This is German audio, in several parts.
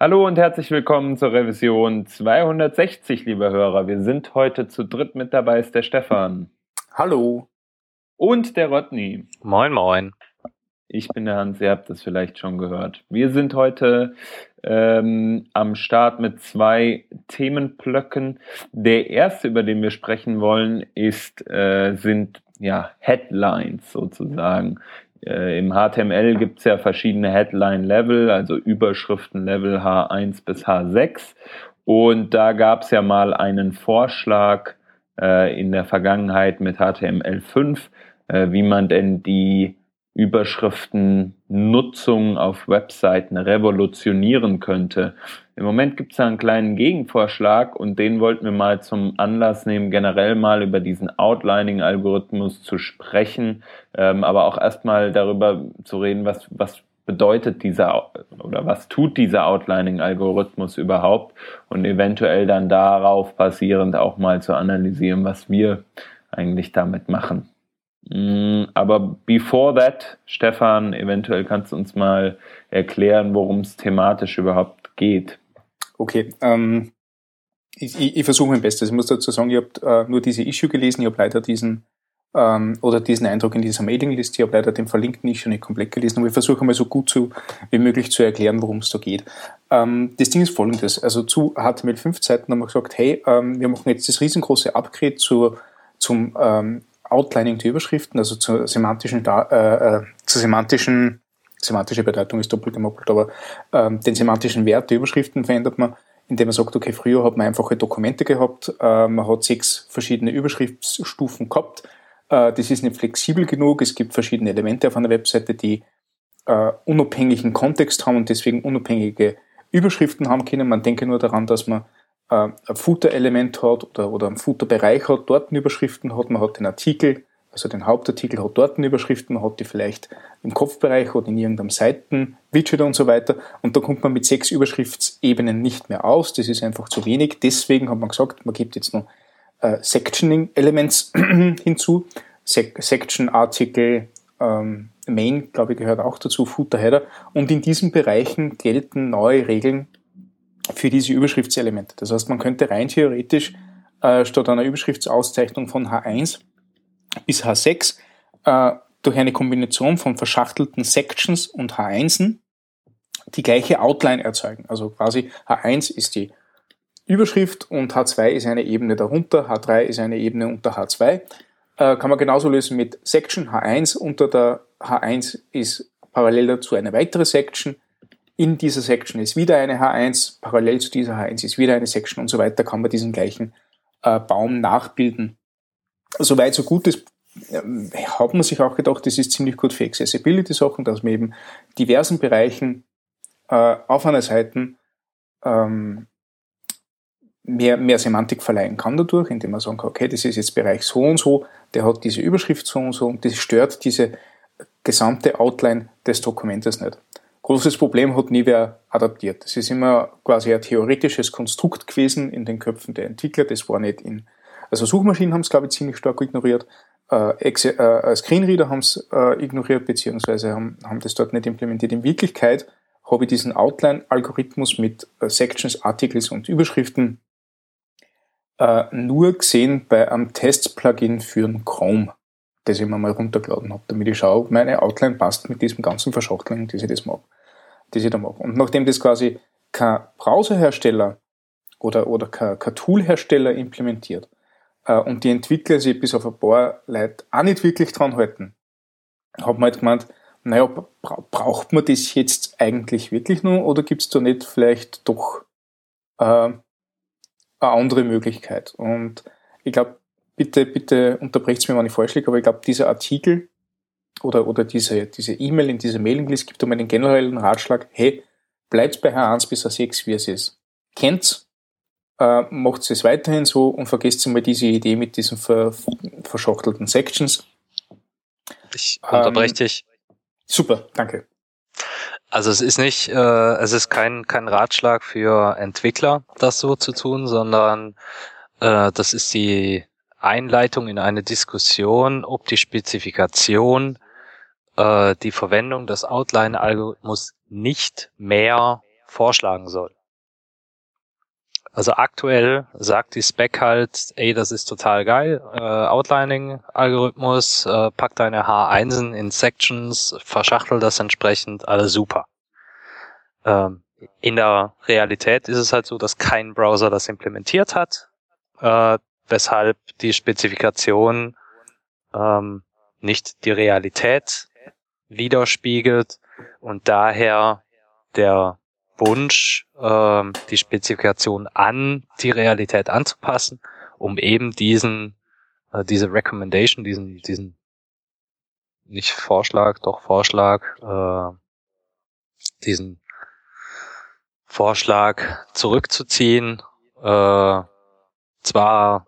Hallo und herzlich willkommen zur Revision 260, liebe Hörer. Wir sind heute zu dritt mit dabei, ist der Stefan. Hallo. Und der Rodney. Moin, moin. Ich bin der Hans, ihr habt das vielleicht schon gehört. Wir sind heute ähm, am Start mit zwei Themenblöcken. Der erste, über den wir sprechen wollen, ist, äh, sind ja Headlines sozusagen. Äh, Im HTML gibt es ja verschiedene Headline-Level, also Überschriften-Level H1 bis H6. Und da gab es ja mal einen Vorschlag äh, in der Vergangenheit mit HTML5, äh, wie man denn die Überschriftennutzung auf Webseiten revolutionieren könnte. Im Moment gibt es da einen kleinen Gegenvorschlag und den wollten wir mal zum Anlass nehmen, generell mal über diesen Outlining-Algorithmus zu sprechen, ähm, aber auch erstmal darüber zu reden, was, was bedeutet dieser oder was tut dieser Outlining-Algorithmus überhaupt und eventuell dann darauf basierend auch mal zu analysieren, was wir eigentlich damit machen. Mm, aber before that, Stefan, eventuell kannst du uns mal erklären, worum es thematisch überhaupt geht. Okay, ähm, ich, ich, ich versuche mein Bestes. Ich muss dazu sagen, ich habe äh, nur diese Issue gelesen, ich habe leider diesen ähm, oder diesen Eindruck in dieser Mailingliste, ich habe leider den verlinkten Issue nicht komplett gelesen, aber ich versuche mal so gut zu, wie möglich zu erklären, worum es da geht. Ähm, das Ding ist folgendes, also zu HTML5-Zeiten haben wir gesagt, hey, ähm, wir machen jetzt das riesengroße Upgrade zur, zum ähm, Outlining der Überschriften, also zur semantischen, äh, äh, zur semantischen, semantische Bedeutung ist doppelt gemoppelt, aber ähm, den semantischen Wert der Überschriften verändert man, indem man sagt, okay, früher hat man einfache Dokumente gehabt, äh, man hat sechs verschiedene Überschriftsstufen gehabt, äh, das ist nicht flexibel genug, es gibt verschiedene Elemente auf einer Webseite, die äh, unabhängigen Kontext haben und deswegen unabhängige Überschriften haben können. Man denke nur daran, dass man äh, ein Footer-Element hat oder, oder einen Footer-Bereich hat, dort Überschriften hat, man hat den Artikel, also den Hauptartikel hat dort Überschriften, man hat die vielleicht im Kopfbereich oder in irgendeinem Seiten-Widget und so weiter. Und da kommt man mit sechs Überschriftsebenen nicht mehr aus, das ist einfach zu wenig, deswegen hat man gesagt, man gibt jetzt noch äh, Sectioning-Elements hinzu, Se Section-Artikel, ähm, Main, glaube ich, gehört auch dazu, Footer-Header und in diesen Bereichen gelten neue Regeln für diese Überschriftselemente. Das heißt, man könnte rein theoretisch äh, statt einer Überschriftsauszeichnung von H1 bis H6 äh, durch eine Kombination von verschachtelten Sections und H1en die gleiche Outline erzeugen. Also quasi H1 ist die Überschrift und H2 ist eine Ebene darunter, H3 ist eine Ebene unter H2. Äh, kann man genauso lösen mit Section H1. Unter der H1 ist parallel dazu eine weitere Section, in dieser Section ist wieder eine H1, parallel zu dieser H1 ist wieder eine Section und so weiter, kann man diesen gleichen äh, Baum nachbilden. Soweit so gut ist, äh, hat man sich auch gedacht, das ist ziemlich gut für Accessibility-Sachen, dass man eben diversen Bereichen äh, auf einer Seite ähm, mehr, mehr Semantik verleihen kann dadurch, indem man sagen kann, okay, das ist jetzt Bereich so und so, der hat diese Überschrift so und so und das stört diese gesamte Outline des Dokumentes nicht. Großes Problem hat nie wer adaptiert. Das ist immer quasi ein theoretisches Konstrukt gewesen in den Köpfen der Entwickler. Das war nicht in, also Suchmaschinen haben es, glaube ich, ziemlich stark ignoriert. Äh, äh, Screenreader haben es äh, ignoriert, beziehungsweise haben, haben das dort nicht implementiert. In Wirklichkeit habe ich diesen Outline-Algorithmus mit äh, Sections, Articles und Überschriften äh, nur gesehen bei einem Test-Plugin für einen Chrome das ich mir mal runtergeladen habe, damit ich schaue, ob meine Outline passt mit diesem ganzen Verschachteln, die ich das mag die sie da machen. Und nachdem das quasi kein Browserhersteller oder, oder kein, kein Toolhersteller implementiert äh, und die Entwickler sich bis auf ein paar Leute auch nicht wirklich dran halten, hat man halt gemeint, naja, bra braucht man das jetzt eigentlich wirklich nur oder gibt es da nicht vielleicht doch äh, eine andere Möglichkeit? Und ich glaube, bitte, bitte unterbrecht mir, wenn ich falsch liege, aber ich glaube, dieser Artikel oder, oder diese, diese E-Mail in dieser Mailinglist gibt um einen generellen Ratschlag, hey, bleibt bei H1 bis H6, wie es ist. Kennt's, äh, macht es weiterhin so und vergesst mal diese Idee mit diesen ver, verschachtelten Sections. Ich unterbreche ähm, dich. Super, danke. Also es ist nicht, äh, es ist kein, kein Ratschlag für Entwickler, das so zu tun, sondern äh, das ist die Einleitung in eine Diskussion, ob die Spezifikation äh, die Verwendung des Outline-Algorithmus nicht mehr vorschlagen soll. Also aktuell sagt die Spec halt, ey, das ist total geil, äh, Outlining-Algorithmus, äh, pack deine H1 in Sections, verschachtel das entsprechend, alles super. Ähm, in der Realität ist es halt so, dass kein Browser das implementiert hat, äh, weshalb die Spezifikation ähm, nicht die Realität widerspiegelt und daher der Wunsch, äh, die Spezifikation an die Realität anzupassen, um eben diesen, äh, diese Recommendation, diesen, diesen nicht Vorschlag, doch Vorschlag, äh, diesen Vorschlag zurückzuziehen, äh, zwar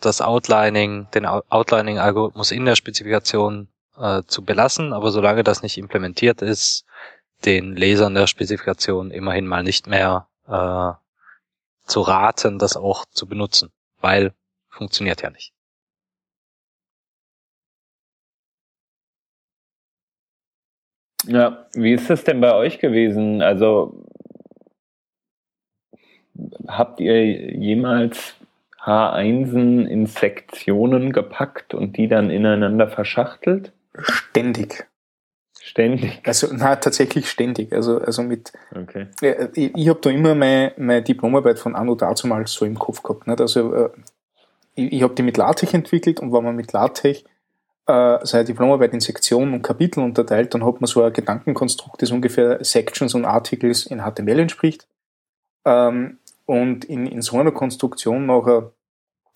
das Outlining, den Outlining-Algorithmus in der Spezifikation äh, zu belassen, aber solange das nicht implementiert ist, den Lesern der Spezifikation immerhin mal nicht mehr äh, zu raten, das auch zu benutzen, weil funktioniert ja nicht. Ja, wie ist es denn bei euch gewesen? Also habt ihr jemals H1 in Sektionen gepackt und die dann ineinander verschachtelt? Ständig. Ständig. Also na tatsächlich ständig. Also also mit. Okay. Äh, ich, ich habe da immer meine, meine Diplomarbeit von Anno dazumals so im Kopf gehabt. Nicht? Also äh, ich, ich habe die mit LaTeX entwickelt und wenn man mit LaTeX äh, seine Diplomarbeit in Sektionen und Kapitel unterteilt, dann hat man so ein Gedankenkonstrukt, das ungefähr Sections und Articles in HTML entspricht. Ähm, und in, in so einer Konstruktion nachher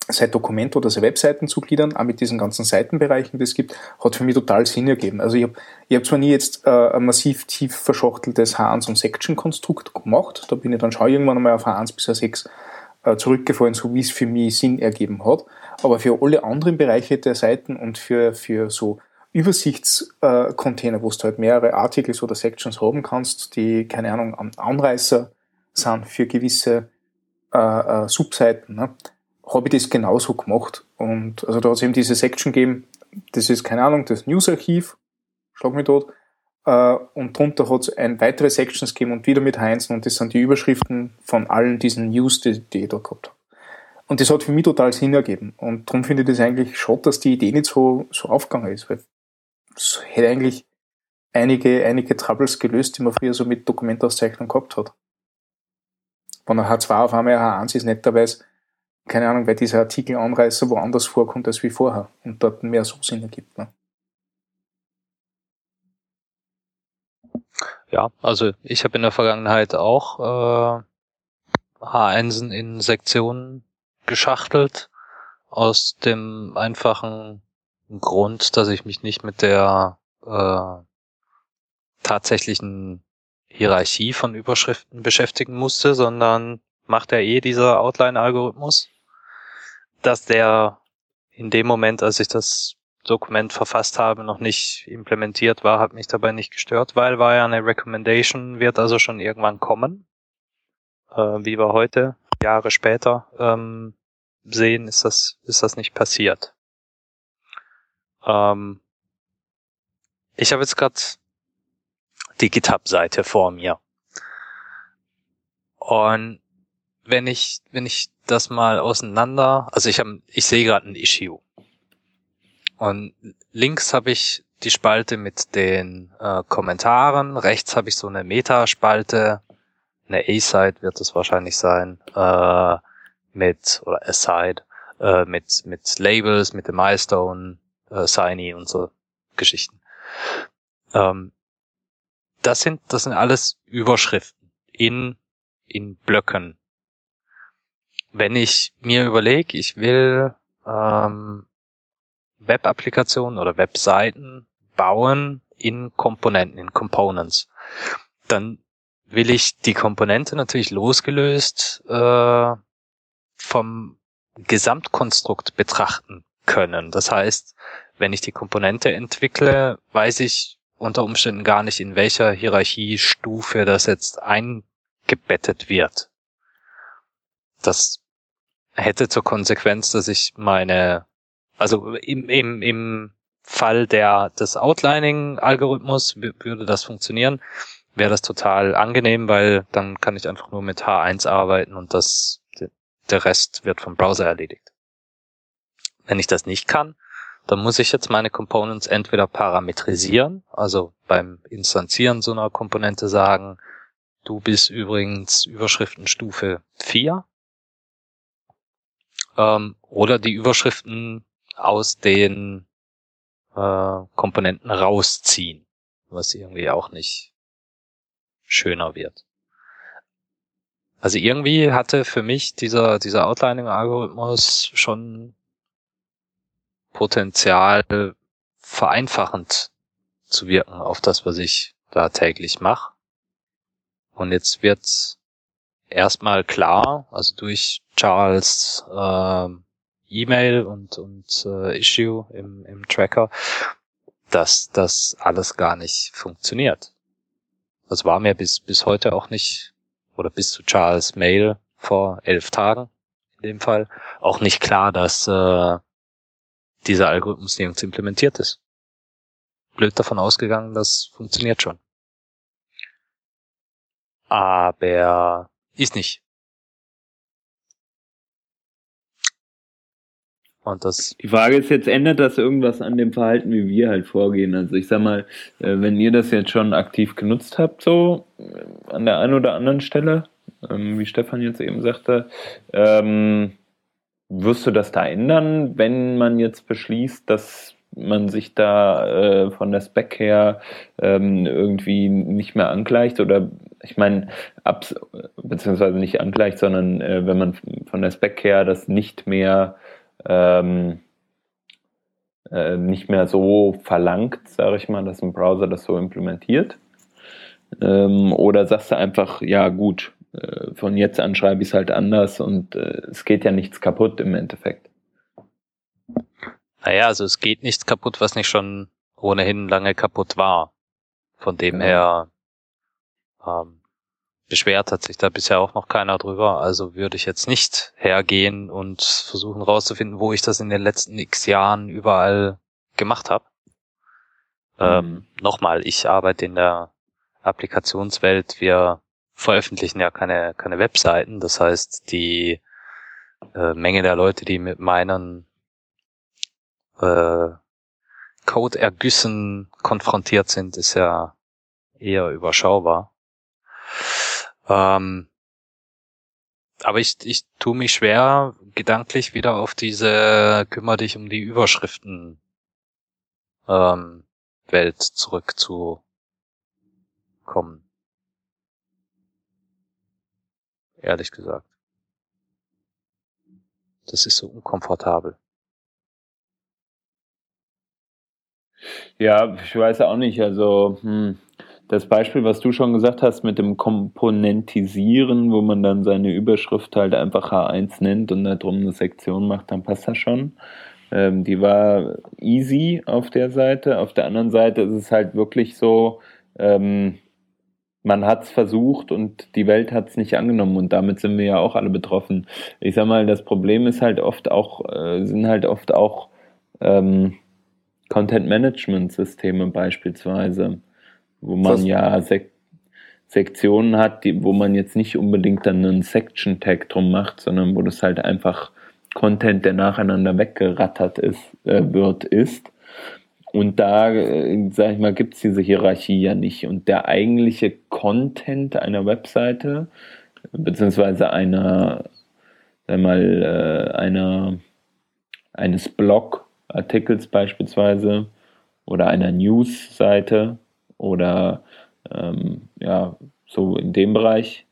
sein Dokument oder seine Webseiten zu gliedern, auch mit diesen ganzen Seitenbereichen, die es gibt, hat für mich total Sinn ergeben. Also ich habe ich hab zwar nie jetzt äh, ein massiv tief verschachteltes H1 und Section-Konstrukt gemacht, da bin ich dann schon irgendwann einmal auf H1 bis H6 äh, zurückgefallen, so wie es für mich Sinn ergeben hat. Aber für alle anderen Bereiche der Seiten und für, für so Übersichtscontainer, wo du halt mehrere Articles oder Sections haben kannst, die, keine Ahnung, Anreißer sind für gewisse äh, äh, Subseiten, ne? Habe ich das genauso gemacht. Und also da hat es eben diese Section gegeben, das ist, keine Ahnung, das News-Archiv, schlag mich dort, äh, und drunter hat es ein weitere Sections gegeben und wieder mit Heinzen und das sind die Überschriften von allen diesen News, die, die ich da gehabt habe. Und das hat für mich total Sinn ergeben. Und darum finde ich das eigentlich schade, dass die Idee nicht so, so aufgegangen ist, weil es hätte eigentlich einige, einige Troubles gelöst, die man früher so mit Dokumentauszeichnung gehabt hat. Wenn ein H2 auf einmal ein H1 ist, netterweise, keine Ahnung, weil dieser Artikelanreißer woanders vorkommt als wie vorher und dort mehr so Sinn ergibt. Ne? Ja, also ich habe in der Vergangenheit auch äh, H1 in Sektionen geschachtelt, aus dem einfachen Grund, dass ich mich nicht mit der äh, tatsächlichen Hierarchie von Überschriften beschäftigen musste, sondern macht er eh dieser Outline-Algorithmus, dass der in dem Moment, als ich das Dokument verfasst habe, noch nicht implementiert war, hat mich dabei nicht gestört, weil war ja eine Recommendation, wird also schon irgendwann kommen. Äh, wie wir heute, Jahre später, ähm, sehen, ist das, ist das nicht passiert. Ähm, ich habe jetzt gerade die GitHub-Seite vor mir. Und wenn ich, wenn ich das mal auseinander, also ich habe, ich sehe gerade ein Issue. Und links habe ich die Spalte mit den äh, Kommentaren, rechts habe ich so eine Meta-Spalte, eine A-Side wird es wahrscheinlich sein, äh, mit, oder A-Side, äh, mit, mit Labels, mit dem Milestone, äh, Signy und so Geschichten. Ähm, das sind, das sind alles Überschriften in, in Blöcken. Wenn ich mir überlege, ich will ähm, Web-Applikationen oder Webseiten bauen in Komponenten, in Components, dann will ich die Komponente natürlich losgelöst äh, vom Gesamtkonstrukt betrachten können. Das heißt, wenn ich die Komponente entwickle, weiß ich, unter Umständen gar nicht, in welcher Hierarchiestufe das jetzt eingebettet wird. Das hätte zur Konsequenz, dass ich meine, also im, im, im Fall der, des Outlining-Algorithmus würde das funktionieren. wäre das total angenehm, weil dann kann ich einfach nur mit H1 arbeiten und das, der Rest wird vom Browser erledigt. Wenn ich das nicht kann, dann muss ich jetzt meine Components entweder parametrisieren, also beim Instanzieren so einer Komponente sagen, du bist übrigens Überschriftenstufe 4, ähm, oder die Überschriften aus den äh, Komponenten rausziehen, was irgendwie auch nicht schöner wird. Also irgendwie hatte für mich dieser, dieser Outlining-Algorithmus schon Potenzial vereinfachend zu wirken auf das, was ich da täglich mache. Und jetzt wird erstmal klar, also durch Charles äh, E-Mail und, und äh, Issue im, im Tracker, dass das alles gar nicht funktioniert. Das war mir bis, bis heute auch nicht, oder bis zu Charles Mail vor elf Tagen in dem Fall, auch nicht klar, dass äh, dieser Algorithmus nirgends implementiert ist. Blöd davon ausgegangen, das funktioniert schon. Aber ist nicht. Und das die Frage ist jetzt, ändert das irgendwas an dem Verhalten, wie wir halt vorgehen? Also ich sag mal, äh, wenn ihr das jetzt schon aktiv genutzt habt, so äh, an der einen oder anderen Stelle, ähm, wie Stefan jetzt eben sagte, ähm, wirst du das da ändern, wenn man jetzt beschließt, dass man sich da äh, von der Spec her ähm, irgendwie nicht mehr angleicht oder ich meine, beziehungsweise nicht angleicht, sondern äh, wenn man von der Spec her das nicht mehr ähm, äh, nicht mehr so verlangt, sage ich mal, dass ein Browser das so implementiert. Ähm, oder sagst du einfach, ja gut, äh, von jetzt an schreibe ich es halt anders und äh, es geht ja nichts kaputt im Endeffekt. Naja, also es geht nichts kaputt, was nicht schon ohnehin lange kaputt war. Von dem ja. her ähm, beschwert hat sich da bisher auch noch keiner drüber. Also würde ich jetzt nicht hergehen und versuchen rauszufinden, wo ich das in den letzten x Jahren überall gemacht habe. Ähm, mhm. Ähm, Nochmal, ich arbeite in der Applikationswelt. Wir veröffentlichen ja keine, keine Webseiten. Das heißt, die äh, Menge der Leute, die mit meinen äh, Code-Ergüssen konfrontiert sind, ist ja eher überschaubar. Ähm, aber ich, ich tue mich schwer, gedanklich wieder auf diese kümmere dich um die Überschriften ähm, Welt zurückzukommen. Ehrlich gesagt. Das ist so unkomfortabel. Ja, ich weiß auch nicht. Also, hm, das Beispiel, was du schon gesagt hast mit dem Komponentisieren, wo man dann seine Überschrift halt einfach H1 nennt und darum eine Sektion macht, dann passt das schon. Ähm, die war easy auf der Seite. Auf der anderen Seite ist es halt wirklich so, ähm, man hat es versucht und die Welt hat es nicht angenommen und damit sind wir ja auch alle betroffen. Ich sag mal, das Problem ist halt oft auch, äh, sind halt oft auch ähm, Content-Management-Systeme beispielsweise wo man ja Sek Sektionen hat, die, wo man jetzt nicht unbedingt dann einen Section-Tag drum macht, sondern wo das halt einfach Content, der nacheinander weggerattert ist, äh, wird, ist. Und da, äh, sag ich mal, gibt's diese Hierarchie ja nicht. Und der eigentliche Content einer Webseite, beziehungsweise einer, sag mal, äh, einer, eines Blogartikels beispielsweise oder einer News-Seite, oder ähm, ja, so in dem Bereich,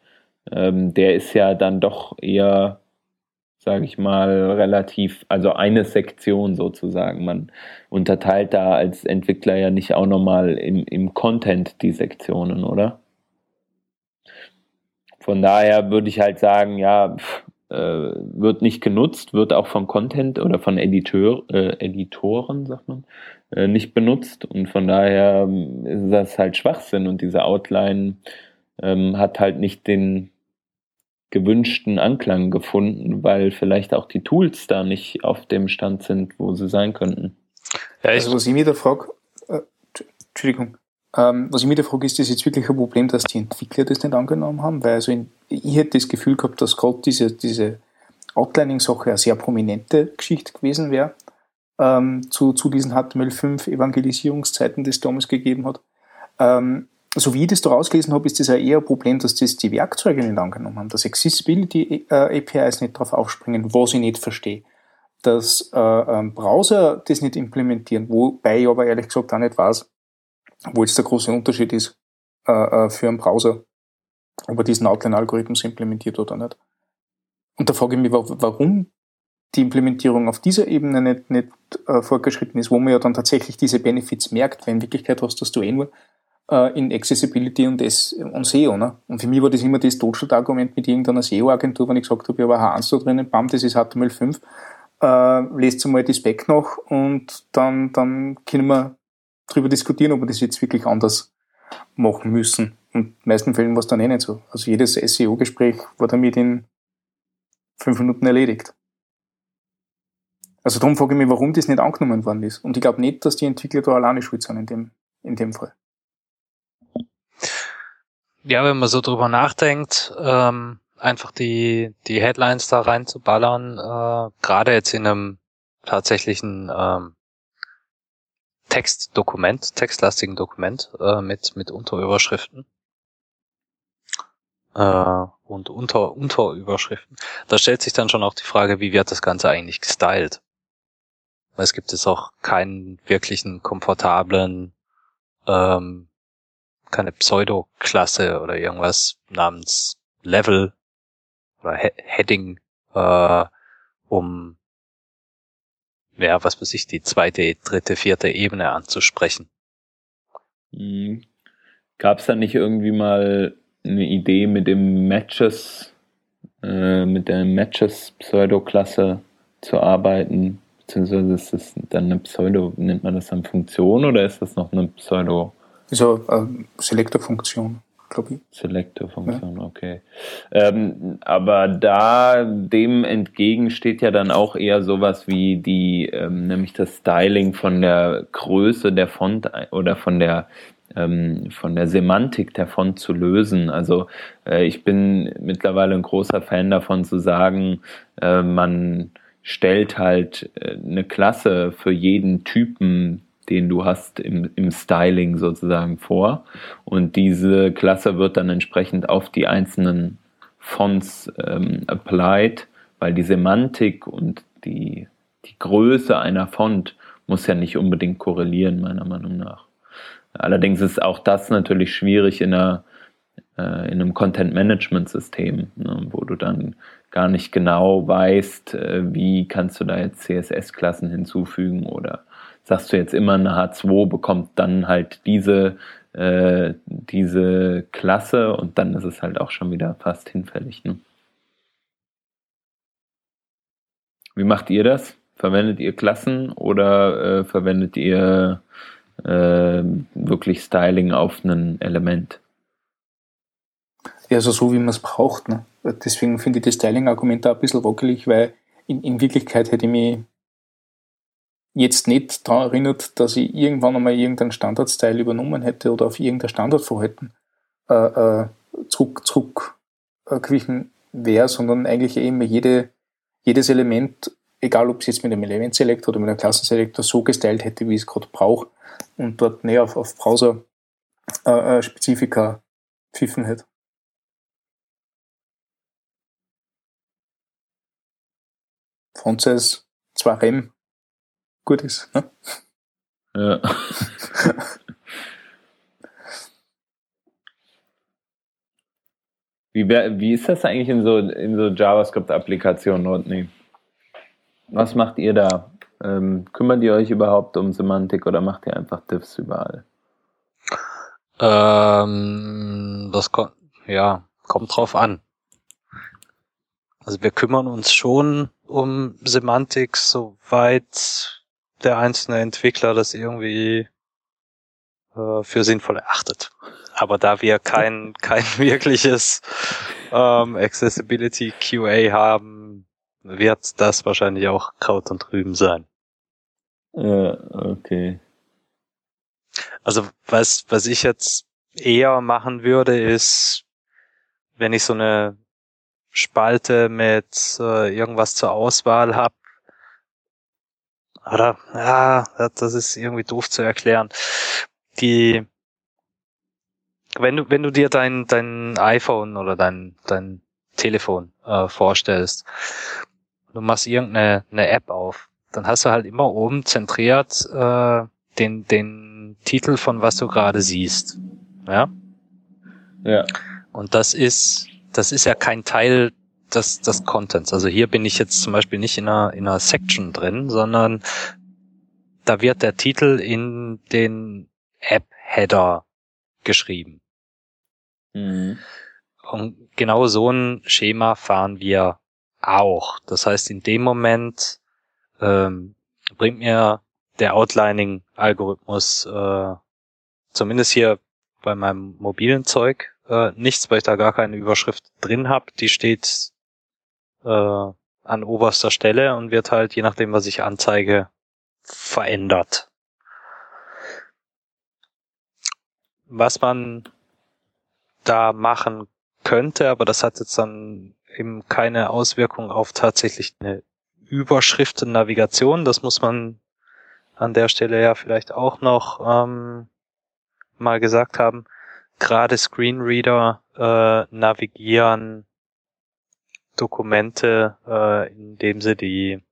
ähm, der ist ja dann doch eher, sage ich mal, relativ, also eine Sektion sozusagen. Man unterteilt da als Entwickler ja nicht auch nochmal im, im Content die Sektionen, oder? Von daher würde ich halt sagen, ja, pff, äh, wird nicht genutzt, wird auch von Content oder von Editeur, äh, Editoren, sagt man, nicht benutzt. Und von daher ähm, ist das halt Schwachsinn und diese Outline ähm, hat halt nicht den gewünschten Anklang gefunden, weil vielleicht auch die Tools da nicht auf dem Stand sind, wo sie sein könnten. Ja, also was ich mich da frage, äh, Entschuldigung, Ähm, was ich mir da frage, ist das jetzt wirklich ein Problem, dass die Entwickler das nicht angenommen haben? Weil also in, ich hätte das Gefühl gehabt, dass gerade diese, diese Outlining-Sache eine sehr prominente Geschichte gewesen wäre ähm, zu, zu diesen HTML5 Evangelisierungszeiten, die es damals gegeben hat. Ähm, so wie ich das da rausgelesen habe, ist das ja eher ein Problem, dass das die Werkzeuge nicht angenommen haben, dass Accessibility äh, APIs nicht darauf aufspringen, was ich nicht verstehe, dass äh, ähm, Browser das nicht implementieren, wobei ich aber ehrlich gesagt auch nicht weiß, wo jetzt der große Unterschied ist äh, äh, für einen Browser, ob er diesen Outline-Algorithmus implementiert oder nicht. Und da frage ich mich, warum die Implementierung auf dieser Ebene nicht, nicht äh, fortgeschritten ist, wo man ja dann tatsächlich diese Benefits merkt, weil in Wirklichkeit hast das du eh nur äh, in Accessibility und, S und SEO. Ne? Und für mich war das immer das Totschlagargument mit irgendeiner SEO-Agentur, wenn ich gesagt habe, ich habe H1 da drinnen, bam, das ist HTML5, äh, lest mal die Spec noch und dann, dann können wir darüber diskutieren, ob wir das jetzt wirklich anders machen müssen. Und in den meisten Fällen war es dann eh nicht so. Also jedes SEO-Gespräch war damit in fünf Minuten erledigt. Also darum frage ich mich, warum das nicht angenommen worden ist. Und ich glaube nicht, dass die Entwickler da alleine schuld sind in dem, in dem Fall. Ja, wenn man so drüber nachdenkt, ähm, einfach die, die Headlines da reinzuballern, äh, gerade jetzt in einem tatsächlichen ähm, Textdokument, textlastigen Dokument äh, mit, mit Unterüberschriften äh, und Unter, Unterüberschriften. Da stellt sich dann schon auch die Frage, wie wird das Ganze eigentlich gestylt? Es gibt jetzt auch keinen wirklichen komfortablen, ähm, keine Pseudo-Klasse oder irgendwas namens Level oder He Heading, äh, um ja, was weiß ich, die zweite, dritte, vierte Ebene anzusprechen. Mhm. Gab es da nicht irgendwie mal eine Idee mit dem Matches, äh, mit der Matches-Pseudo-Klasse zu arbeiten? Beziehungsweise ist das dann eine Pseudo, nennt man das dann Funktion oder ist das noch eine Pseudo? So, äh, Selector-Funktion, glaube ich. Selector-Funktion, ja. okay. Ähm, aber da dem entgegen steht ja dann auch eher sowas wie die, ähm, nämlich das Styling von der Größe der Font oder von der ähm, von der Semantik der Font zu lösen. Also äh, ich bin mittlerweile ein großer Fan davon zu sagen, äh, man stellt halt äh, eine Klasse für jeden Typen, den du hast im, im Styling sozusagen vor. Und diese Klasse wird dann entsprechend auf die einzelnen Fonts ähm, applied, weil die Semantik und die, die Größe einer Font muss ja nicht unbedingt korrelieren, meiner Meinung nach. Allerdings ist auch das natürlich schwierig in, einer, äh, in einem Content-Management-System, ne, wo du dann gar nicht genau weißt, äh, wie kannst du da jetzt CSS-Klassen hinzufügen oder sagst du jetzt immer eine H2 bekommt dann halt diese, äh, diese Klasse und dann ist es halt auch schon wieder fast hinfällig. Ne? Wie macht ihr das? Verwendet ihr Klassen oder äh, verwendet ihr äh, wirklich Styling auf ein Element? Ja, also so wie man es braucht. Ne? Deswegen finde ich das Styling-Argument da ein bisschen wackelig, weil in, in Wirklichkeit hätte ich mich jetzt nicht daran erinnert, dass ich irgendwann einmal irgendeinen Standardstyle übernommen hätte oder auf irgendein Standardverhalten äh, äh, zurück, zurückgewichen wäre, sondern eigentlich eben jede, jedes Element, egal ob es jetzt mit einem Element Select oder mit einem Klassenselektor so gestylt hätte, wie ich es gerade brauche und dort näher auf, auf Browser-Spezifika äh, pfiffen hätte. Font Size 2 Rem gut ist. Ne? Ja. wie, wär, wie ist das eigentlich in so, in so JavaScript-Applikationen, Rodney? Was macht ihr da? Ähm, kümmert ihr euch überhaupt um Semantik oder macht ihr einfach Diffs überall? Ähm, das kommt, ja, kommt drauf an. Also wir kümmern uns schon um Semantik, soweit der einzelne Entwickler das irgendwie äh, für sinnvoll erachtet. Aber da wir kein, kein wirkliches ähm, Accessibility QA haben, wird das wahrscheinlich auch Kraut und Rüben sein. Ja, okay. Also was, was ich jetzt eher machen würde, ist, wenn ich so eine Spalte mit äh, irgendwas zur Auswahl habe, oder ja, das ist irgendwie doof zu erklären. Die, wenn du wenn du dir dein dein iPhone oder dein dein Telefon äh, vorstellst, du machst irgendeine eine App auf, dann hast du halt immer oben zentriert äh, den den Titel von was du gerade siehst, ja. Ja. Und das ist das ist ja kein Teil des, des Contents. Also hier bin ich jetzt zum Beispiel nicht in einer, in einer Section drin, sondern da wird der Titel in den App-Header geschrieben. Mhm. Und genau so ein Schema fahren wir auch. Das heißt, in dem Moment ähm, bringt mir der Outlining-Algorithmus äh, zumindest hier bei meinem mobilen Zeug äh, nichts, weil ich da gar keine Überschrift drin habe. Die steht äh, an oberster Stelle und wird halt, je nachdem, was ich anzeige, verändert. Was man da machen könnte, aber das hat jetzt dann eben keine Auswirkung auf tatsächlich eine Überschriftennavigation. Das muss man an der Stelle ja vielleicht auch noch ähm, mal gesagt haben. Gerade Screenreader äh, navigieren Dokumente, äh, indem sie die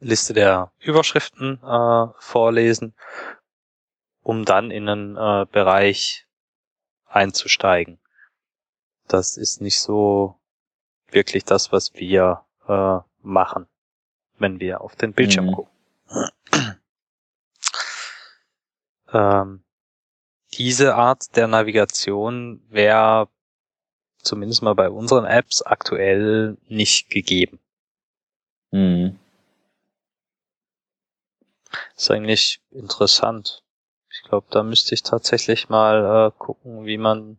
Liste der Überschriften äh, vorlesen, um dann in einen äh, Bereich einzusteigen. Das ist nicht so wirklich das, was wir äh, machen, wenn wir auf den Bildschirm mhm. gucken. ähm, diese Art der Navigation wäre zumindest mal bei unseren Apps aktuell nicht gegeben. Mhm. Ist eigentlich interessant. Ich glaube, da müsste ich tatsächlich mal äh, gucken, wie man,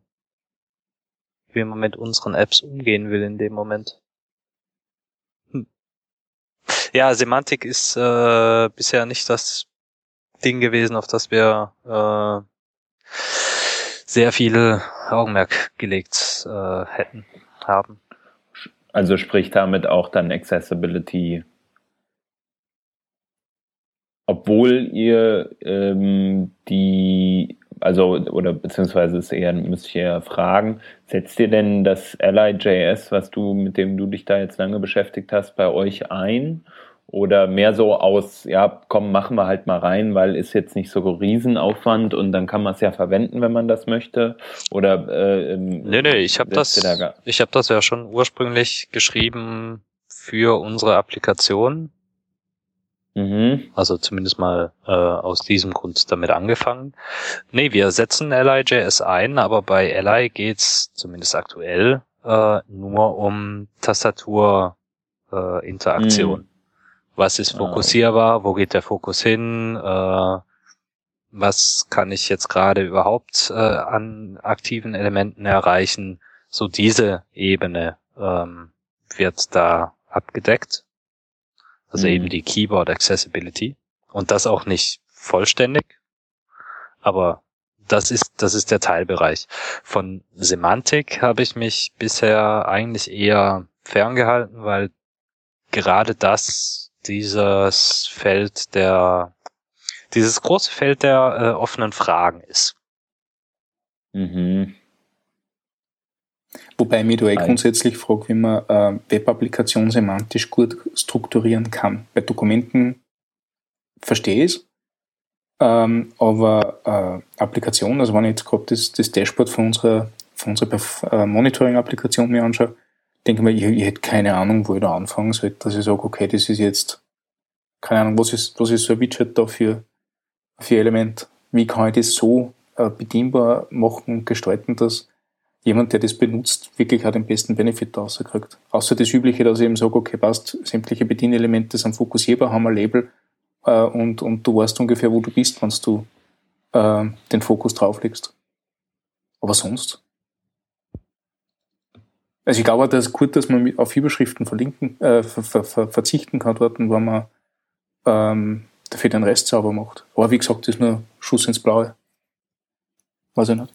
wie man mit unseren Apps umgehen will in dem Moment. Hm. Ja, Semantik ist äh, bisher nicht das Ding gewesen, auf das wir äh, sehr viel Augenmerk gelegt äh, hätten, haben. Also sprich damit auch dann Accessibility. Obwohl ihr ähm, die, also, oder beziehungsweise ist eher, müsste ich eher fragen, setzt ihr denn das LIJS, was du, mit dem du dich da jetzt lange beschäftigt hast, bei euch ein? Oder mehr so aus, ja, komm, machen wir halt mal rein, weil ist jetzt nicht so Riesenaufwand und dann kann man es ja verwenden, wenn man das möchte. Oder äh, ähm, Nee, nee, ich habe das, da ich habe das ja schon ursprünglich geschrieben für unsere Applikation. Mhm. Also zumindest mal äh, aus diesem Grund damit angefangen. Nee, wir setzen LIJS ein, aber bei LI geht's zumindest aktuell äh, nur um Tastatur äh, Interaktion. Mhm. Was ist fokussierbar? Wo geht der Fokus hin? Äh, was kann ich jetzt gerade überhaupt äh, an aktiven Elementen erreichen? So diese Ebene ähm, wird da abgedeckt. Also mhm. eben die Keyboard Accessibility. Und das auch nicht vollständig. Aber das ist, das ist der Teilbereich. Von Semantik habe ich mich bisher eigentlich eher ferngehalten, weil gerade das dieses Feld der, dieses große Feld der äh, offenen Fragen ist. Mhm. Wobei mich da eh grundsätzlich frage, wie man äh, Web-Applikation semantisch gut strukturieren kann. Bei Dokumenten verstehe ich es, ähm, aber äh, Applikation, also wenn ich jetzt gerade das, das Dashboard von unserer, von unserer äh, Monitoring-Applikation mir anschaue, denke mir, ich, ich hätte keine Ahnung, wo ich da anfangen soll, dass ich sage, okay, das ist jetzt, keine Ahnung, was ist, was ist so ein Widget da für, für Element? Wie kann ich das so äh, bedienbar machen, gestalten, dass jemand, der das benutzt, wirklich auch den besten Benefit da rauskriegt. Außer das Übliche, dass ich eben sage, okay, passt, sämtliche Bedienelemente sind fokussierbar, haben ein Label äh, und, und du weißt ungefähr, wo du bist, wenn du äh, den Fokus drauflegst. Aber sonst? Also ich glaube, das ist gut, dass man auf Überschriften verlinken, äh, ver, ver, verzichten kann dort, wo man ähm, dafür den Rest sauber macht. Aber wie gesagt, das ist nur Schuss ins Blaue. Weiß ich nicht.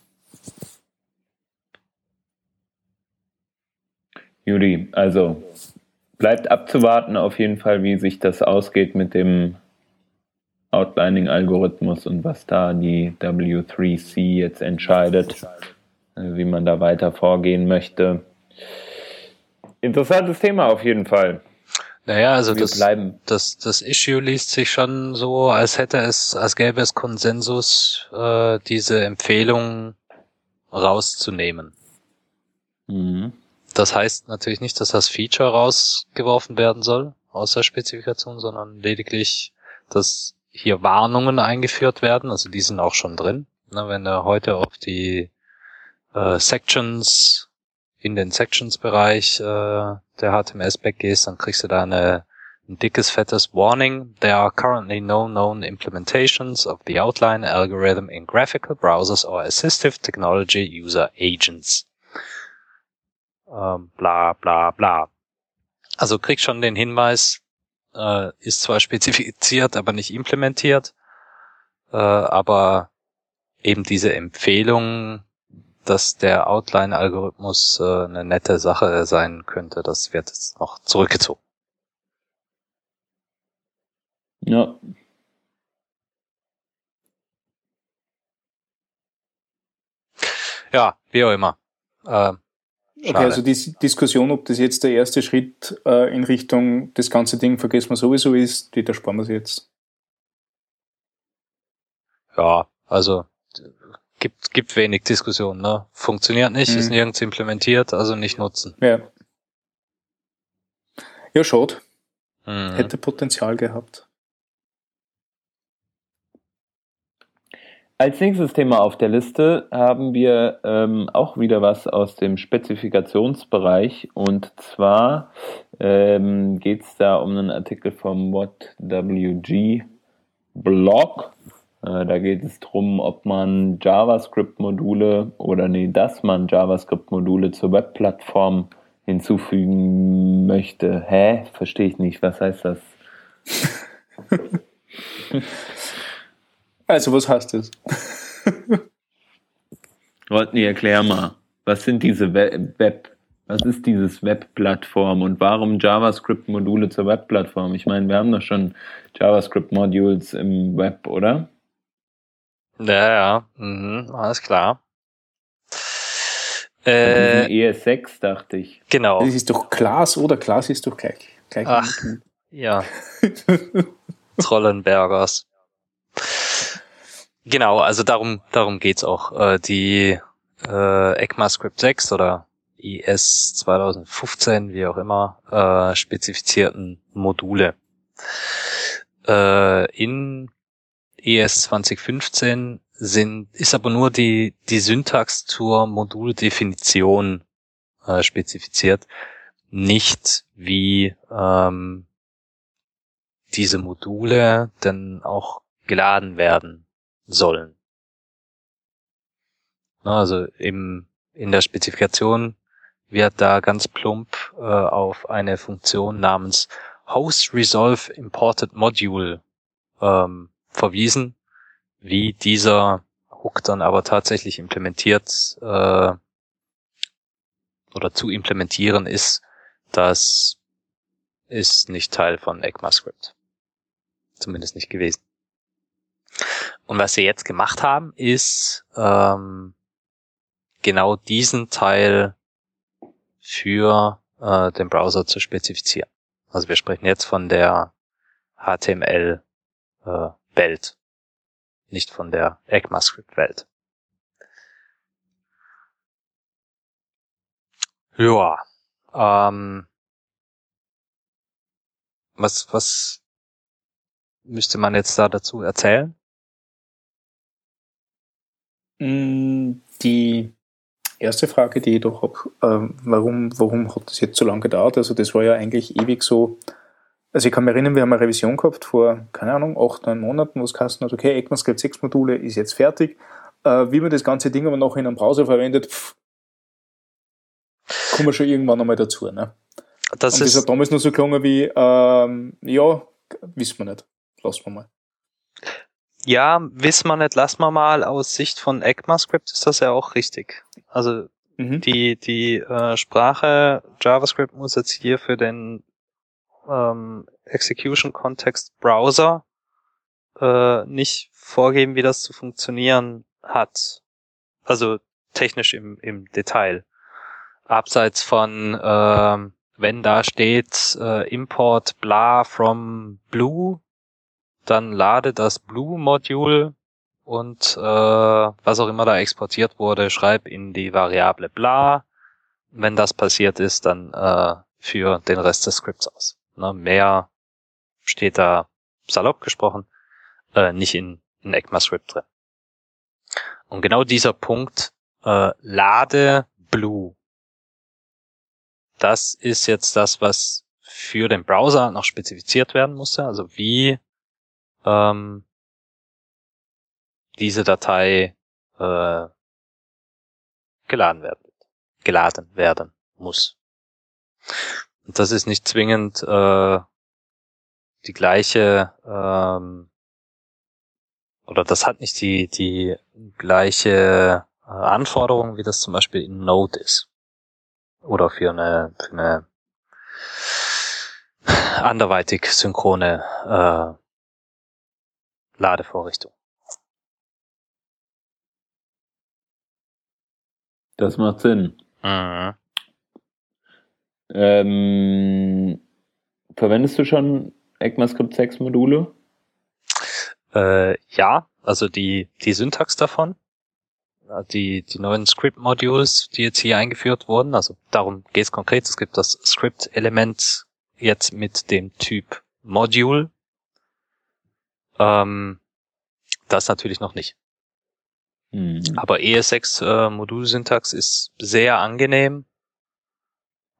Juli, also bleibt abzuwarten auf jeden Fall, wie sich das ausgeht mit dem Outlining-Algorithmus und was da die W3C jetzt entscheidet, äh, wie man da weiter vorgehen möchte. Interessantes Thema auf jeden Fall. Naja, also das, bleiben. Das, das Issue liest sich schon so, als hätte es, als gäbe es Konsensus, äh, diese Empfehlung rauszunehmen. Mhm. Das heißt natürlich nicht, dass das Feature rausgeworfen werden soll aus der Spezifikation, sondern lediglich, dass hier Warnungen eingeführt werden. Also die sind auch schon drin. Ne, wenn du heute auf die äh, Sections in den Sections-Bereich äh, der HTML-Spec gehst, dann kriegst du da eine, ein dickes, fettes Warning. There are currently no known implementations of the outline algorithm in graphical browsers or assistive technology user agents ähm, bla bla bla. Also krieg schon den Hinweis, äh, ist zwar spezifiziert, aber nicht implementiert, äh, aber eben diese Empfehlung, dass der Outline-Algorithmus äh, eine nette Sache sein könnte, das wird jetzt noch zurückgezogen. Ja. Ja, wie auch immer. Äh, Schade. Okay, also die Diskussion, ob das jetzt der erste Schritt äh, in Richtung das ganze Ding vergessen wir sowieso ist, die ersparen wir jetzt. Ja, also gibt, gibt wenig Diskussion, ne? Funktioniert nicht, mhm. ist nirgends implementiert, also nicht nutzen. Ja. Ja, schaut. Mhm. Hätte Potenzial gehabt. Als nächstes Thema auf der Liste haben wir ähm, auch wieder was aus dem Spezifikationsbereich und zwar ähm, geht es da um einen Artikel vom WhatWG Blog. Äh, da geht es darum, ob man JavaScript-Module oder nee, dass man JavaScript-Module zur Webplattform hinzufügen möchte. Hä? Verstehe ich nicht. Was heißt das? Also, was heißt das? Rodney, erklär mal. Was sind diese Web, was ist dieses Webplattform und warum JavaScript-Module zur Webplattform? Ich meine, wir haben doch schon JavaScript-Modules im Web, oder? Ja, ja, mhm, alles klar. Äh, ES6, dachte ich. Genau. Das ist doch Klaas, oder? Klaas ist doch gleich. gleich Ach, ja. Trollenbergers. Genau, also darum, darum geht's auch. Äh, die äh, ECMAScript 6 oder IS 2015, wie auch immer, äh, spezifizierten Module. Äh, in ES 2015 sind, ist aber nur die, die Syntax zur Moduldefinition äh, spezifiziert, nicht wie ähm, diese Module denn auch geladen werden sollen. Also im, in der Spezifikation wird da ganz plump äh, auf eine Funktion namens Host Resolve Imported Module ähm, verwiesen. Wie dieser Hook dann aber tatsächlich implementiert äh, oder zu implementieren ist, das ist nicht Teil von ECMAScript. Zumindest nicht gewesen. Und was sie jetzt gemacht haben, ist ähm, genau diesen Teil für äh, den Browser zu spezifizieren. Also wir sprechen jetzt von der HTML äh, Welt, nicht von der ECMAScript Welt. Ja, ähm, was was müsste man jetzt da dazu erzählen? Mm, die erste Frage, die ich doch habe, äh, warum, warum hat das jetzt so lange gedauert? Also das war ja eigentlich ewig so. Also ich kann mich erinnern, wir haben eine Revision gehabt vor, keine Ahnung, acht, neun Monaten, wo es geheißen hat, okay, ECMAScript 6 Module ist jetzt fertig. Äh, wie man das ganze Ding aber noch in einem Browser verwendet, pff, kommen wir schon irgendwann einmal dazu. Ne? Das, Und das hat damals nur so gelungen wie, ähm, ja, wissen wir nicht. Lassen wir mal. Ja, wissen wir nicht, lass mal mal. Aus Sicht von ECMAScript ist das ja auch richtig. Also mhm. die, die äh, Sprache JavaScript muss jetzt hier für den ähm, Execution-Kontext Browser äh, nicht vorgeben, wie das zu funktionieren hat. Also technisch im, im Detail. Abseits von, äh, wenn da steht äh, Import bla from blue, dann lade das Blue-Modul und äh, was auch immer da exportiert wurde, schreib in die Variable bla. Wenn das passiert ist, dann äh, für den Rest des Skripts aus. Ne, mehr steht da salopp gesprochen, äh, nicht in, in ECMAScript drin. Und genau dieser Punkt, äh, lade Blue, das ist jetzt das, was für den Browser noch spezifiziert werden musste. Also wie ähm, diese Datei äh, geladen werden, geladen werden muss. Und das ist nicht zwingend äh, die gleiche ähm, oder das hat nicht die die gleiche äh, Anforderung, wie das zum Beispiel in Node ist oder für eine für eine anderweitig synchrone äh, Ladevorrichtung. Das macht Sinn. Mhm. Ähm, verwendest du schon ECMAScript 6 Module? Äh, ja, also die, die Syntax davon, die, die neuen Script-Modules, die jetzt hier eingeführt wurden, also darum geht es konkret. Es gibt das Script-Element jetzt mit dem Typ Module ähm, das natürlich noch nicht. Mhm. Aber ES6 äh, Modulsyntax ist sehr angenehm.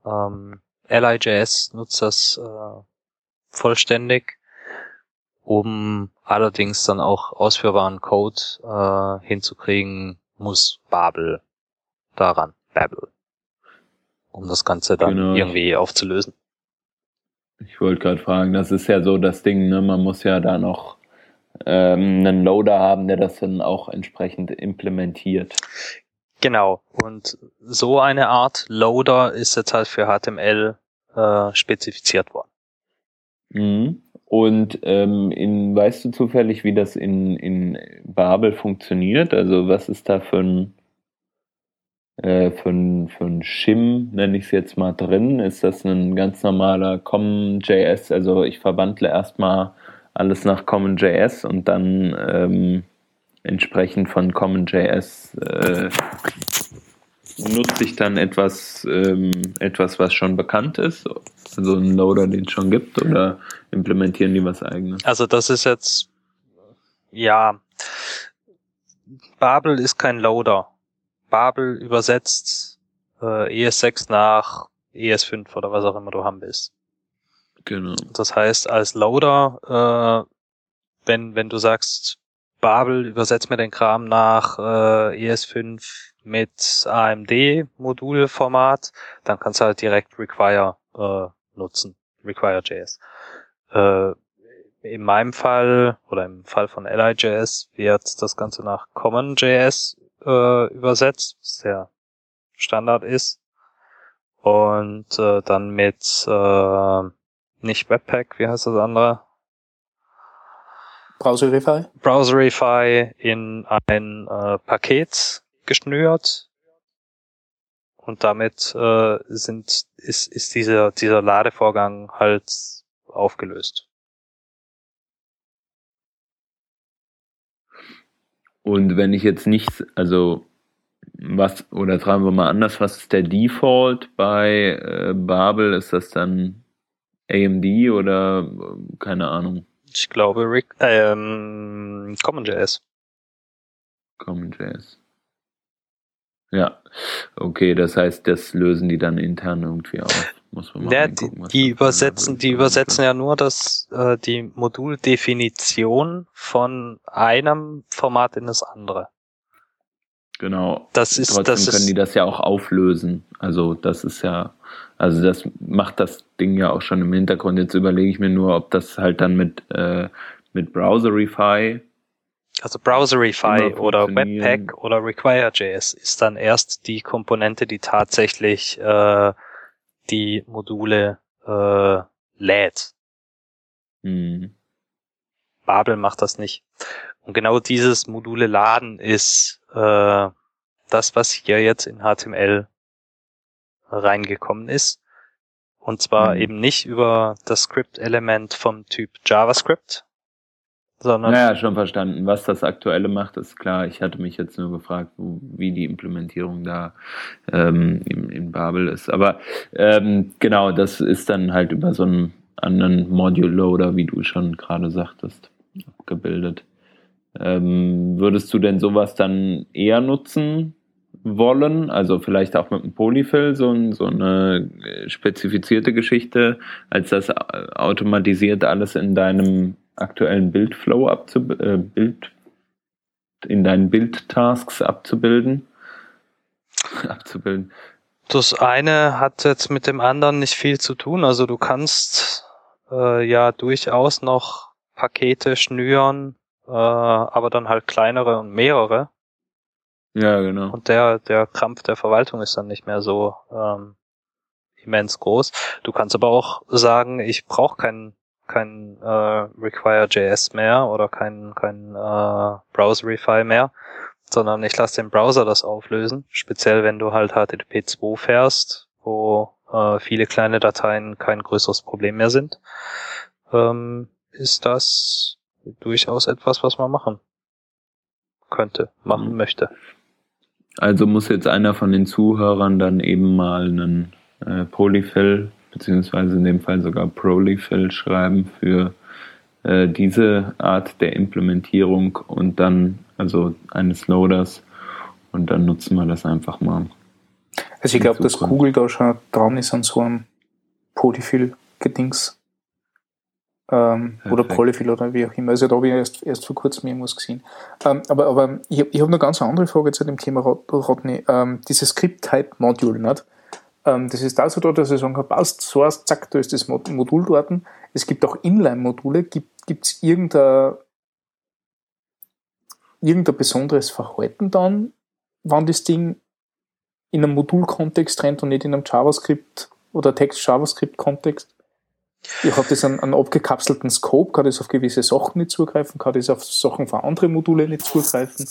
Ähm, LIJS nutzt das äh, vollständig, um allerdings dann auch ausführbaren Code äh, hinzukriegen, muss Babel daran, Babel, um das Ganze dann genau. irgendwie aufzulösen. Ich wollte gerade fragen, das ist ja so das Ding, ne? Man muss ja da noch ähm, einen Loader haben, der das dann auch entsprechend implementiert. Genau. Und so eine Art Loader ist jetzt halt für HTML äh, spezifiziert worden. Mhm. Und ähm, in, weißt du zufällig, wie das in, in Babel funktioniert? Also was ist da für ein, äh, für ein, für ein Shim, nenne ich es jetzt mal drin? Ist das ein ganz normaler COM.js? Also ich verwandle erstmal alles nach CommonJS und dann ähm, entsprechend von CommonJS äh, nutze ich dann etwas, ähm, etwas, was schon bekannt ist, also ein Loader, den es schon gibt, oder implementieren die was eigenes? Also das ist jetzt, ja, Babel ist kein Loader. Babel übersetzt äh, ES6 nach ES5 oder was auch immer du haben willst. Genau. Das heißt, als Loader, äh, wenn, wenn du sagst, Babel, übersetzt mir den Kram nach äh, ES5 mit AMD-Modulformat, dann kannst du halt direkt Require äh, nutzen, Require.js. Äh, in meinem Fall oder im Fall von LIJS wird das Ganze nach CommonJS äh, übersetzt, was der Standard ist. Und äh, dann mit äh, nicht Webpack, wie heißt das andere? Browserify? Browserify in ein äh, Paket geschnürt und damit äh, sind ist ist dieser dieser Ladevorgang halt aufgelöst. Und wenn ich jetzt nichts, also was, oder fragen wir mal anders, was ist der Default bei äh, Babel? Ist das dann AMD oder keine Ahnung. Ich glaube Rick, ähm, CommonJS. CommonJS. Ja, okay, das heißt, das lösen die dann intern irgendwie auf. Muss man mal ja, die, die übersetzen, die übersetzen ja nur das, äh, die Moduldefinition von einem Format in das andere. Genau. Das ist, Trotzdem das können ist, die das ja auch auflösen. Also das ist ja also das macht das Ding ja auch schon im Hintergrund. Jetzt überlege ich mir nur, ob das halt dann mit, äh, mit Browserify Also Browserify oder Webpack oder Require.js ist dann erst die Komponente, die tatsächlich äh, die Module äh, lädt. Mhm. Babel macht das nicht. Und genau dieses Module laden ist äh, das, was hier jetzt in HTML reingekommen ist. Und zwar mhm. eben nicht über das Script-Element vom Typ JavaScript, sondern. Naja, schon verstanden. Was das Aktuelle macht, ist klar. Ich hatte mich jetzt nur gefragt, wie die Implementierung da ähm, in, in Babel ist. Aber ähm, genau, das ist dann halt über so einen anderen Module-Loader, wie du schon gerade sagtest, abgebildet. Ähm, würdest du denn sowas dann eher nutzen wollen? Also vielleicht auch mit einem Polyfill, so, so eine spezifizierte Geschichte, als das automatisiert alles in deinem aktuellen Bildflow abzubilden, äh, Bild, in deinen Bildtasks abzubilden? abzubilden. Das eine hat jetzt mit dem anderen nicht viel zu tun. Also du kannst äh, ja durchaus noch Pakete schnüren, äh, aber dann halt kleinere und mehrere. Ja, genau. Und der, der Krampf der Verwaltung ist dann nicht mehr so ähm, immens groß. Du kannst aber auch sagen, ich brauche kein, kein äh, Require.js mehr oder kein, kein äh, Browserify mehr, sondern ich lasse den Browser das auflösen. Speziell wenn du halt HTTP 2 fährst, wo äh, viele kleine Dateien kein größeres Problem mehr sind, ähm, ist das durchaus etwas, was man machen könnte, machen mhm. möchte. Also muss jetzt einer von den Zuhörern dann eben mal einen äh, Polyfill, beziehungsweise in dem Fall sogar Prolyfill schreiben für äh, diese Art der Implementierung und dann, also eines Loaders, und dann nutzen wir das einfach mal. Also ich glaube, dass Google da schon dran ist an so einem Polyfill-Gedings ähm, oder Polyfill oder wie auch immer. Also da habe ich erst, erst vor kurzem irgendwas gesehen. Ähm, aber, aber ich, ich habe noch ganz eine andere Frage zu dem Thema Rodney. Ähm, dieses Script-Type-Module, nicht? Ähm, das ist also da, dass ich sagen kann, passt, so hast, zack, da ist das Modul dort. Es gibt auch Inline-Module. Gibt es irgendein, irgendein besonderes Verhalten dann, wann das Ding in einem Modulkontext rennt und nicht in einem JavaScript oder Text-JavaScript-Kontext? Ich habe das einen, einen abgekapselten Scope, kann das auf gewisse Sachen nicht zugreifen, kann das auf Sachen von anderen Module nicht zugreifen.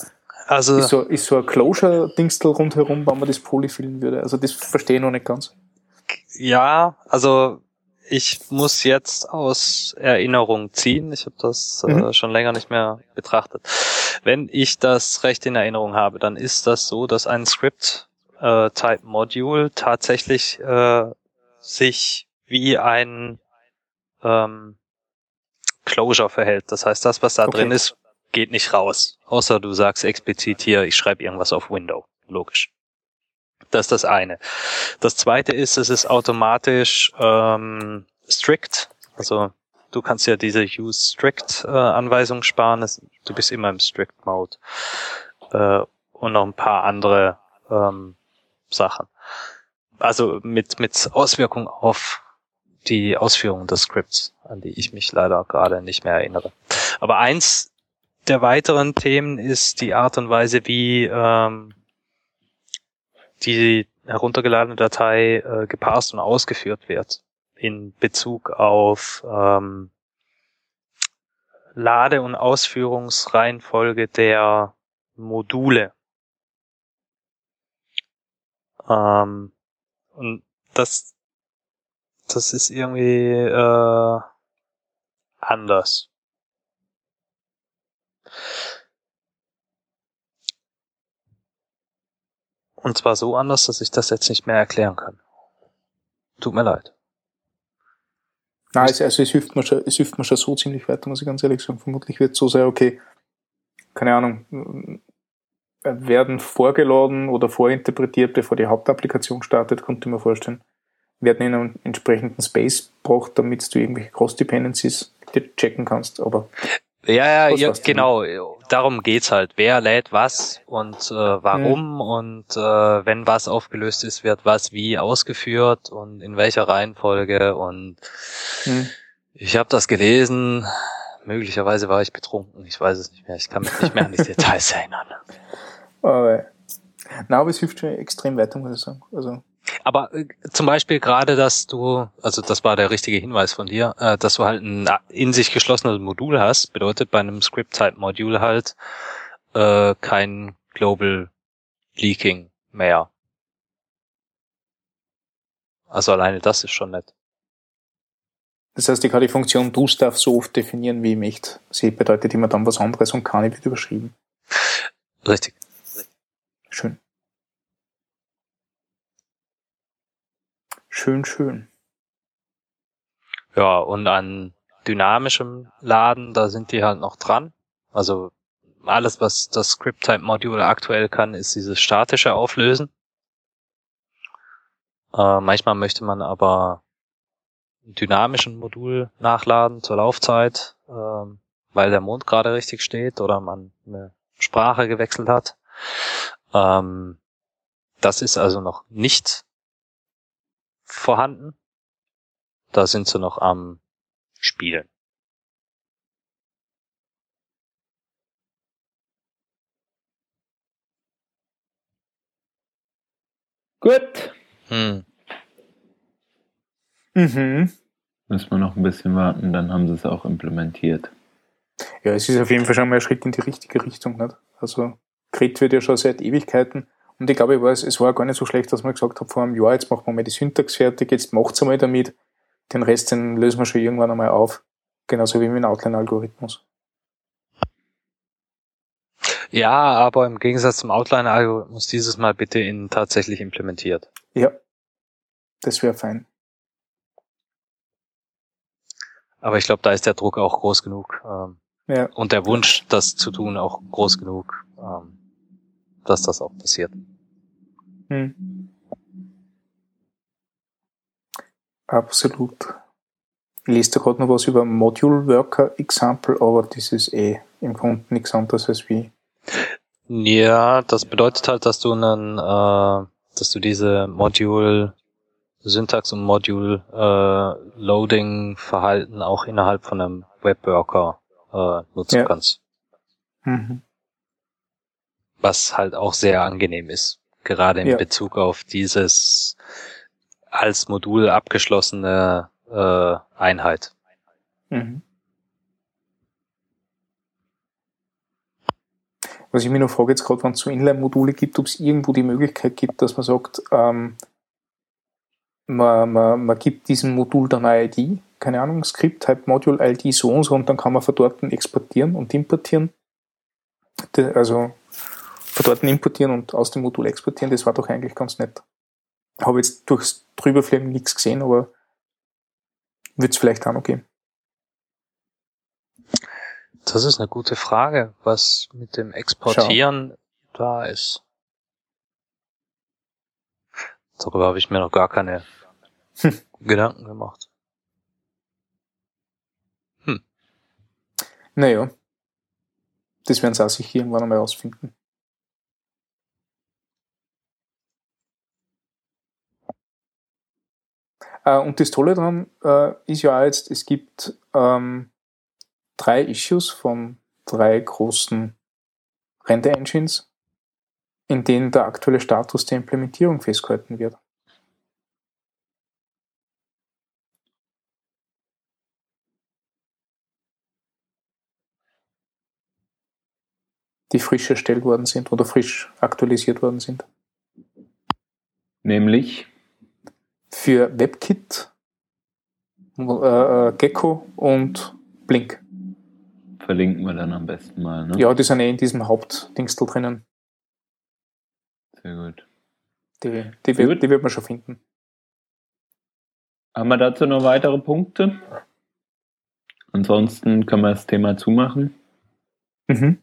Also ist so, ist so ein Closure-Dingstel rundherum, wenn man das polyfillen würde. Also das verstehe ich noch nicht ganz. Ja, also ich muss jetzt aus Erinnerung ziehen. Ich habe das äh, mhm. äh, schon länger nicht mehr betrachtet. Wenn ich das recht in Erinnerung habe, dann ist das so, dass ein Script äh, Type Module tatsächlich äh, sich wie ein ähm, Closure verhält. Das heißt, das, was da okay. drin ist, geht nicht raus. Außer du sagst explizit hier, ich schreibe irgendwas auf Window. Logisch. Das ist das eine. Das zweite ist, es ist automatisch ähm, strict. Also du kannst ja diese Use Strict äh, Anweisung sparen. Du bist immer im Strict Mode. Äh, und noch ein paar andere ähm, Sachen. Also mit, mit Auswirkung auf die Ausführung des Scripts, an die ich mich leider gerade nicht mehr erinnere. Aber eins der weiteren Themen ist die Art und Weise, wie ähm, die heruntergeladene Datei äh, geparst und ausgeführt wird in Bezug auf ähm, Lade- und Ausführungsreihenfolge der Module. Ähm, und das das ist irgendwie äh, anders. Und zwar so anders, dass ich das jetzt nicht mehr erklären kann. Tut mir leid. Nein, also, also es hilft mir schon, es hilft mir schon so ziemlich weiter, muss ich ganz ehrlich sagen. Vermutlich wird es so sein, okay, keine Ahnung, werden vorgeladen oder vorinterpretiert, bevor die Hauptapplikation startet, könnte ich mir vorstellen werden in einem entsprechenden Space braucht, damit du irgendwelche Cross-Dependencies checken kannst. Aber ja, ja, ja genau. Darum geht's halt. Wer lädt was und äh, warum mhm. und äh, wenn was aufgelöst ist, wird was wie ausgeführt und in welcher Reihenfolge und mhm. ich habe das gelesen möglicherweise war ich betrunken. Ich weiß es nicht mehr. Ich kann mich nicht mehr an die Details erinnern. Aber, na, aber es hilft schon extrem weiter, muss ich sagen. Also, Aber äh, zum Beispiel gerade, dass du, also das war der richtige Hinweis von dir, äh, dass du halt ein in sich geschlossenes Modul hast, bedeutet bei einem Script-Type-Modul halt äh, kein Global Leaking mehr. Also alleine das ist schon nett. das heißt, ich kann die Funktion doStuff so oft definieren, wie ich möchte. Sie bedeutet immer dann was anderes und keine wird überschrieben. Richtig. Schön. Schön, schön. Ja, und an dynamischem Laden, da sind die halt noch dran. Also alles, was das Script-Type-Modul aktuell kann, ist dieses statische Auflösen. Äh, manchmal möchte man aber ein dynamischen Modul nachladen zur Laufzeit, ähm, weil der Mond gerade richtig steht oder man eine Sprache gewechselt hat. Ähm, das ist also noch nicht vorhanden. Da sind sie noch am Spielen. Gut. Hm. Mhm. Müssen wir noch ein bisschen warten, dann haben sie es auch implementiert. Ja, es ist auf jeden Fall schon mal ein Schritt in die richtige Richtung. Nicht? Also, Grid wird ja schon seit Ewigkeiten. Und ich glaube, ich weiß, es war gar nicht so schlecht, dass man gesagt hat, vor einem Jahr, jetzt machen wir mal die Syntax fertig, jetzt macht's einmal damit. Den Rest, den lösen wir schon irgendwann einmal auf. Genauso wie mit dem Outline-Algorithmus. Ja, aber im Gegensatz zum Outline-Algorithmus dieses Mal bitte in tatsächlich implementiert. Ja. Das wäre fein. Aber ich glaube, da ist der Druck auch groß genug ähm, Ja. und der Wunsch, das zu tun, auch groß genug, ähm, dass das auch passiert. Hm. Absolut. Ich lese da gerade noch was über Module Worker Example, aber das ist eh im Grunde nichts anderes als wie. Ja, das bedeutet halt, dass du einen, äh, dass du diese Module Syntax und Module äh, Loading Verhalten auch innerhalb von einem Webworker äh, nutzen Ja. kannst. Mhm. Was halt auch sehr angenehm ist, gerade in Ja. Bezug auf dieses als Modul abgeschlossene äh, Einheit. Mhm. Was ich mir noch frage, jetzt gerade, wenn es so Inline-Module gibt, ob es irgendwo die Möglichkeit gibt, dass man sagt, ähm, man, man, man gibt diesem Modul dann eine ID, keine Ahnung, Script Type Module ID so und so und dann kann man von dort exportieren und importieren. Also von dort importieren und aus dem Modul exportieren, das war doch eigentlich ganz nett. Habe jetzt durchs Drüberfliegen nichts gesehen, aber wird es vielleicht auch noch geben. Das ist eine gute Frage, was mit dem Exportieren da ist. Darüber habe ich mir noch gar keine Hm. Gedanken gemacht. Naja, das werden sie auch sich irgendwann einmal rausfinden. Äh, und das Tolle daran äh, ist ja auch jetzt, es gibt ähm, drei Issues von drei großen Render-Engines, in denen der aktuelle Status der Implementierung festgehalten wird. die frisch erstellt worden sind oder frisch aktualisiert worden sind. Nämlich, Für WebKit, äh, äh, Gecko und Blink. verlinken wir dann am besten mal. Ne? Ja, die sind eh in diesem Hauptdingstel drinnen. Sehr gut. Die, die, wird, Gut. die wird man schon finden. Haben wir dazu noch weitere Punkte? Ansonsten können wir das Thema zumachen. Mhm.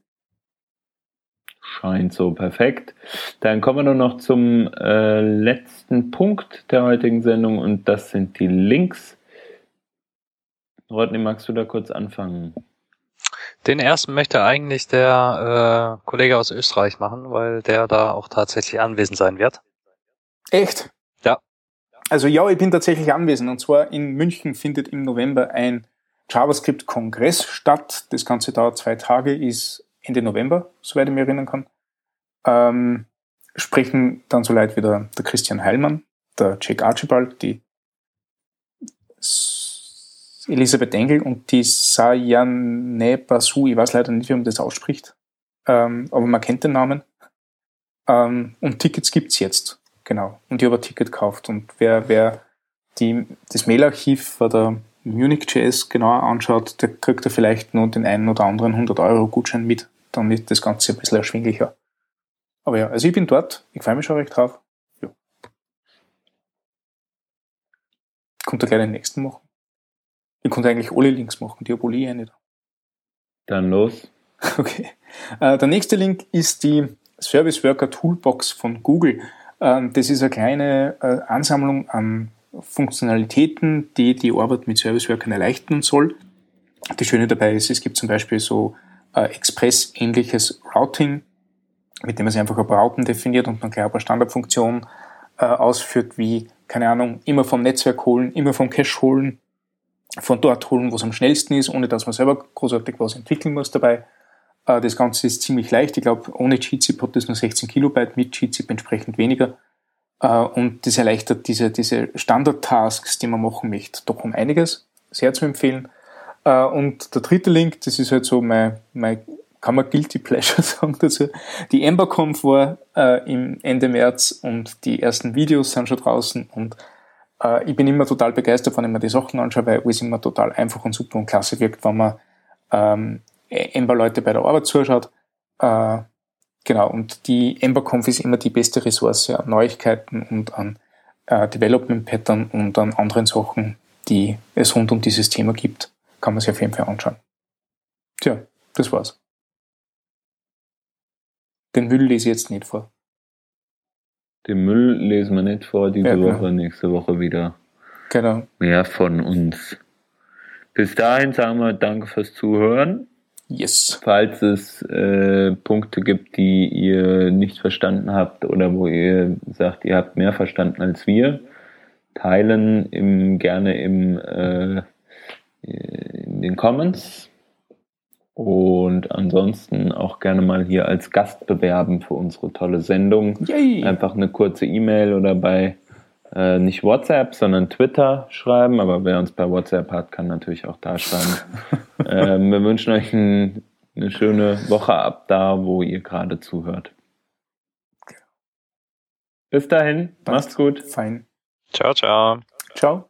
Scheint so perfekt. Dann kommen wir nur noch zum äh, letzten Punkt der heutigen Sendung und das sind die Links. Rodney, magst du da kurz anfangen? Den ersten möchte eigentlich der äh, Kollege aus Österreich machen, weil der da auch tatsächlich anwesend sein wird. Echt? Ja. Also ja, ich bin tatsächlich anwesend. Und zwar in München findet im November ein JavaScript-Kongress statt. Das Ganze dauert zwei Tage, ist Ende November, soweit ich mich erinnern kann. Ähm, sprechen dann so Leute wie der, der Christian Heilmann, der Jake Archibald, die Elisabeth Engel und die Sayane Basu. Ich weiß leider nicht, wie man das ausspricht, ähm, aber man kennt den Namen. Ähm, und Tickets gibt's jetzt, genau. Und ich habe ein Ticket gekauft. Und wer, wer die, das Mailarchiv oder Munich.js genauer anschaut, der kriegt er vielleicht nur den einen oder anderen 100-Euro-Gutschein mit. Dann ist das Ganze ein bisschen erschwinglicher. Aber ja, also ich bin dort. Ich freue mich schon recht drauf. Ja. Kommt da gleich den nächsten machen. Ich konnte eigentlich alle Links machen, die habe ich nicht. Dann los. Okay. Äh, der nächste Link ist die Service Worker Toolbox von Google. Ähm, das ist eine kleine äh, Ansammlung an Funktionalitäten, die die Arbeit mit Service Workern erleichtern soll. Das Schöne dabei ist, es gibt zum Beispiel so äh, Express-ähnliches Routing, mit dem man sich einfach ein paar Routen definiert und dann gleich ein paar Standardfunktionen äh, ausführt, wie, keine Ahnung, immer vom Netzwerk holen, immer vom Cache holen, von dort holen, wo es am schnellsten ist, ohne dass man selber großartig was entwickeln muss dabei. Äh, das Ganze ist ziemlich leicht. Ich glaube, ohne GZIP hat das nur 16 Kilobyte, mit GZIP entsprechend weniger. Äh, und das erleichtert diese, diese Standard-Tasks, die man machen möchte, doch um einiges. Sehr zu empfehlen. Äh, und der dritte Link, das ist halt so mein, mein kann man Guilty Pleasure sagen dazu. Die EmberConf war äh, im Ende März und die ersten Videos sind schon draußen und äh, ich bin immer total begeistert, wenn ich mir die Sachen anschaue, weil es immer total einfach und super und klasse wirkt, wenn man ähm, Ember-Leute bei der Arbeit zuschaut. Äh, genau, und die EmberConf ist immer die beste Ressource an Neuigkeiten und an äh, Development-Pattern und an anderen Sachen, die es rund um dieses Thema gibt. Kann man sich auf jeden Fall anschauen. Tja, das war's. Den Müll lese ich jetzt nicht vor. Den Müll lesen wir nicht vor diese ja, genau. Woche, nächste Woche wieder. Genau. Mehr von uns. Bis dahin sagen wir Danke fürs Zuhören. Yes. Falls es äh, Punkte gibt, die ihr nicht verstanden habt oder wo ihr sagt, ihr habt mehr verstanden als wir, teilen im, gerne im, äh, in den Comments und ansonsten auch gerne mal hier als Gast bewerben für unsere tolle Sendung. Yay. Einfach eine kurze E-Mail oder bei äh, nicht WhatsApp, sondern Twitter schreiben. Aber wer uns bei WhatsApp hat, kann natürlich auch da schreiben. ähm, wir wünschen euch ein, eine schöne Woche ab da, wo ihr gerade zuhört. Bis dahin, Passt. macht's gut. Fein. Ciao, ciao. Ciao.